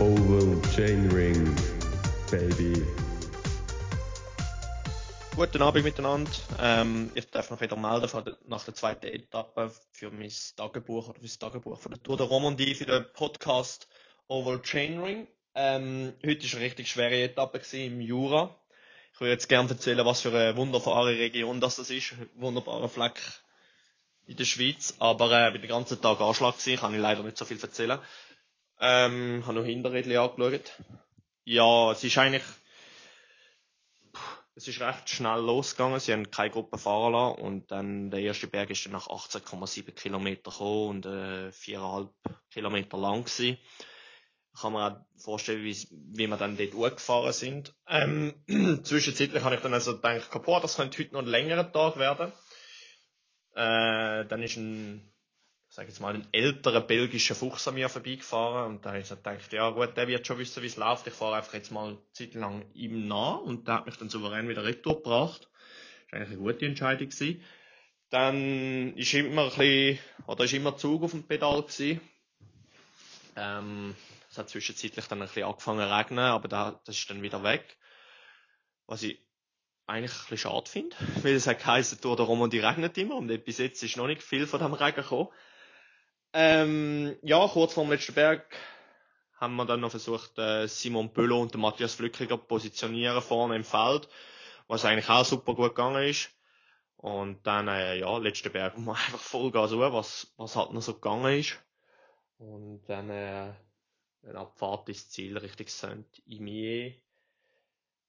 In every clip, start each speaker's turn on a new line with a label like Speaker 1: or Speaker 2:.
Speaker 1: Oval Chain Ring, baby.
Speaker 2: Guten Abend miteinander. Ähm, ich darf mich wieder melden der, nach der zweiten Etappe für mein Tagebuch oder für das Tagebuch von der Tour de Romandie für den Podcast Oval Chainring. Ähm, heute war eine richtig schwere Etappe im Jura. Ich würde jetzt gerne erzählen, was für eine wunderbare Region das ist. Ein wunderbarer Fleck in der Schweiz. Aber äh, bin den ganzen Tag Anschlag gewesen, kann ich leider nicht so viel erzählen. Ähm, habe noch Hinterrädchen angeschaut. Ja, es ist eigentlich, es ist recht schnell losgegangen. Sie haben keine Gruppe fahren lassen. Und dann, der erste Berg ist dann nach 18,7 Kilometer gekommen und, äh, 4,5 Kilometer lang gewesen. Kann man auch vorstellen, wie, wie wir dann dort hochgefahren sind. Ähm, zwischenzeitlich habe ich dann also gedacht, boah, das könnte heute noch ein längerer Tag werden. Äh, dann ist ein, sag jetzt mal, ein älterer belgischer Fuchs an mir vorbeigefahren und da habe ich gedacht, ja gut, der wird schon wissen, wie es läuft. Ich fahre einfach jetzt mal eine Zeit lang ihm nach und der hat mich dann souverän wieder retour gebracht. Das war eigentlich eine gute Entscheidung gewesen. Dann ist immer ein bisschen, oder ist immer Zug auf dem Pedal gewesen. Ähm, es hat zwischenzeitlich dann ein bisschen angefangen zu regnen, aber da, das ist dann wieder weg. Was ich eigentlich ein bisschen schade finde, weil es hat geheißen, Tour de Romandie regnet immer und bis jetzt ist noch nicht viel von dem Regen gekommen. Ähm, ja, kurz vor dem letzten Berg haben wir dann noch versucht, äh, Simon Pöllo und Matthias Flückiger positionieren vorne im Feld, was eigentlich auch super gut gegangen ist. Und dann, äh, ja, letzten Berg mal einfach Vollgas hoch, was, was halt noch so gegangen ist. Und dann, äh, eine Abfahrt ins Ziel Richtung Saint-Imier.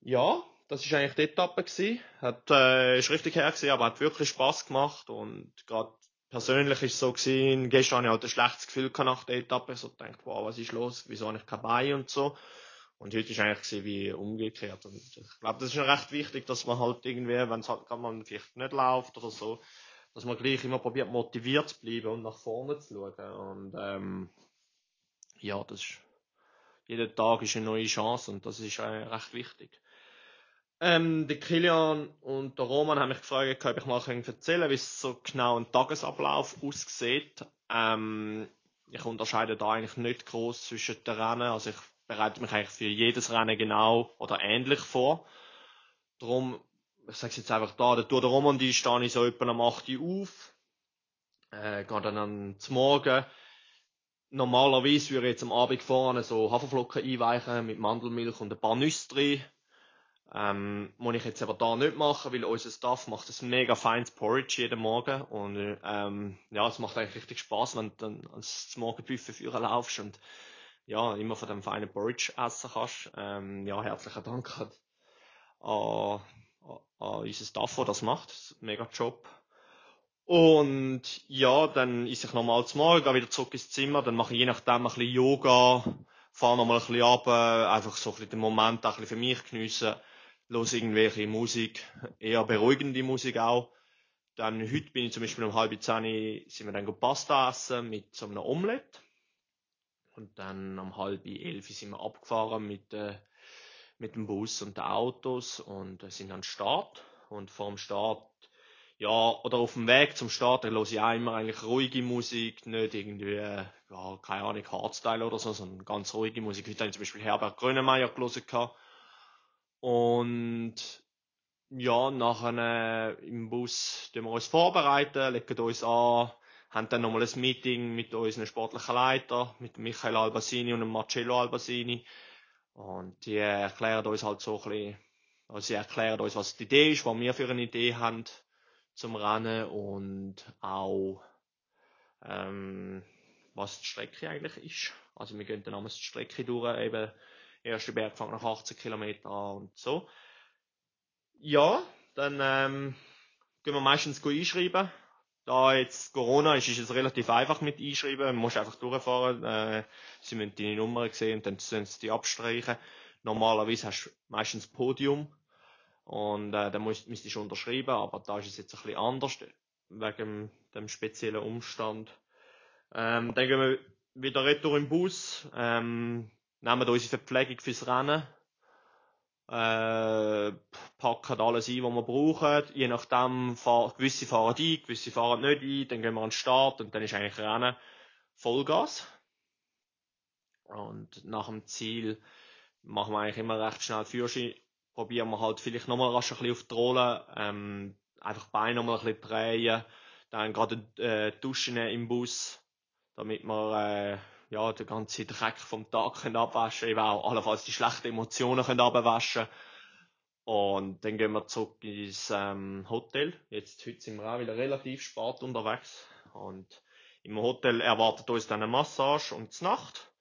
Speaker 2: Ja, das ist eigentlich die Etappe gewesen. Hat, äh, ist richtig her gewesen, aber hat wirklich Spaß gemacht und gerade persönlich ist es so gewesen, gestern hatte ich halt ein schlechtes Gefühl nach der Etappe, so gedacht, wow, was ist los, wieso habe ich kein Bein und so. Und heute ist eigentlich gewesen, wie umgekehrt. Und ich glaube, das ist recht wichtig, dass man halt irgendwie, wenn es halt gerade mal vielleicht nicht läuft oder so, dass man gleich immer probiert, motiviert zu bleiben und nach vorne zu schauen. Und ähm, ja, das ist, jeder Tag ist eine neue Chance und das ist äh, recht wichtig. Ähm, der Kilian und der Roman haben mich gefragt, ob ich mal erzählen wie es so genau ein Tagesablauf aussieht. Ähm, ich unterscheide da eigentlich nicht groß zwischen den Rennen. Also ich bereite mich eigentlich für jedes Rennen genau oder ähnlich vor. Darum, ich sage jetzt einfach da, der Tour de Romandie stehe ich so etwa am 8 Uhr auf. Äh, gehe dann am Morgen. Normalerweise würde ich jetzt am Abend vorne so Haferflocken einweichen mit Mandelmilch und ein paar Nüsse drin ähm, muss ich jetzt aber da nicht machen, weil unser Staff macht ein mega feines Porridge jeden Morgen und ähm, ja, es macht eigentlich richtig Spaß, wenn du dann ans Morgenbuffet führen laufst und ja, immer von dem feinen Porridge essen kannst. Ähm, ja, herzlichen Dank an, an, an unser Staff, der das macht. Mega Job. Und ja, dann ist ich nochmal zum Morgen, gehe wieder zurück ins Zimmer, dann mache ich je nachdem ein bisschen Yoga, fahre nochmal ein bisschen runter, einfach so ein bisschen den Moment ein bisschen für mich geniessen los irgendwelche Musik, eher beruhigende Musik auch. Dann heute bin ich zum Beispiel um halb zehn sind wir dann Pasta essen mit so einem Omelette. Und dann um halb elf sind wir abgefahren mit, äh, mit dem Bus und den Autos und äh, sind dann Start. Und vor dem Start, ja, oder auf dem Weg zum Start, da höre ich auch immer eigentlich ruhige Musik, nicht irgendwie, äh, ja, keine Ahnung, Hardstyle oder so, sondern ganz ruhige Musik. Heute habe ich zum Beispiel Herbert Grönemeyer gelesen und ja, nachher äh, im Bus tun wir uns vorbereiten, legen uns an, haben dann nochmal ein Meeting mit unseren sportlichen Leiter, mit Michael Albasini und Marcello Albasini. Und die erklären uns halt so ein bisschen, also sie erklären uns, was die Idee ist, was wir für eine Idee haben zum Rennen und auch, ähm, was die Strecke eigentlich ist. Also wir gehen dann damals die Strecke durch, eben erste Bergfang nach 18 Kilometer an und so. Ja, dann ähm, gehen wir meistens einschreiben. Da jetzt Corona ist, ist es relativ einfach mit einschreiben. Man muss einfach durchfahren. Äh, sie müssen deine Nummer sehen und dann sollen sie die abstreichen. Normalerweise hast du meistens Podium und äh, dann musst, müsstest du unterschreiben, aber da ist es jetzt ein bisschen anders wegen dem speziellen Umstand. Ähm, dann gehen wir wieder retour im Bus. Ähm, nehmen unsere Verpflegung fürs Rennen, äh, packen alles ein, was wir brauchen. Je nachdem, fahr, gewisse fahren ein, gewisse fahren nicht ein, dann gehen wir an den Start und dann ist eigentlich Rennen Vollgas. Und nach dem Ziel machen wir eigentlich immer recht schnell Führerschein. Probieren wir halt vielleicht nochmal rasch ein bisschen auf die Rolle, ähm, einfach Beine nochmal ein bisschen drehen, dann gerade äh, duschen im Bus, damit wir äh, ja, den ganzen Dreck vom Tag können abwaschen eben auch allenfalls die schlechten Emotionen können abwaschen und dann gehen wir zurück ins ähm, Hotel. Jetzt heute sind wir auch wieder relativ spät unterwegs und im Hotel erwartet uns dann eine Massage und die Nacht.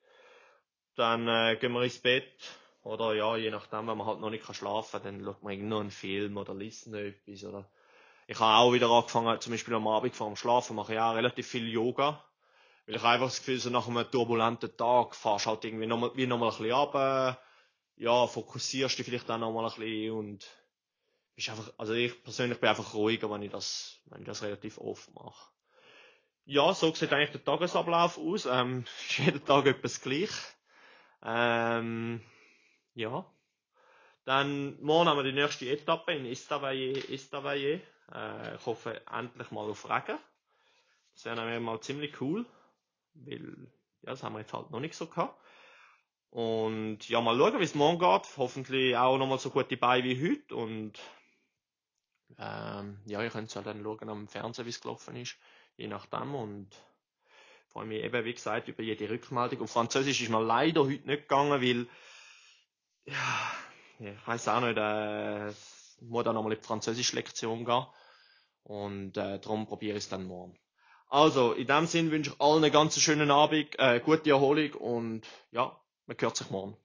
Speaker 2: Dann äh, gehen wir ins Bett oder ja, je nachdem, wenn man halt noch nicht schlafen kann, dann schaut man irgendwie noch einen Film oder liest noch etwas oder ich habe auch wieder angefangen, zum Beispiel am Abend vor dem Schlafen mache ich auch relativ viel Yoga. Weil ich einfach das Gefühl, so nach einem turbulenten Tag fahrst halt irgendwie nochmal, wie nochmal ein bisschen runter, ja, fokussierst dich vielleicht auch nochmal ein bisschen und bist einfach, also ich persönlich bin einfach ruhiger, wenn ich das, wenn ich das relativ oft mache. Ja, so sieht eigentlich der Tagesablauf aus. Ähm, ist jeden Tag etwas gleich. Ähm, ja. Dann morgen haben wir die nächste Etappe in Istavaje. Istavaje. Äh, ich hoffe endlich mal auf Regen. Das wäre nämlich mal ziemlich cool. Weil, ja, das haben wir jetzt halt noch nicht so gehabt. Und ja, mal schauen, wie es morgen geht. Hoffentlich auch nochmal so gute Beine wie heute. Und ähm, ja, ihr könnt es halt dann schauen am Fernsehen, wie es gelaufen ist. Je nachdem. Und freue mich eben, wie gesagt, über jede Rückmeldung. Auf Französisch ist mir leider heute nicht gegangen, weil ja, ich weiß auch nicht, äh, muss dann nochmal in die Französische Lektion gehen. Und äh, darum probiere ich es dann morgen. Also, in dem Sinn wünsche ich allen einen ganz schönen Abend, äh, gute Erholung und ja, man hört sich morgen.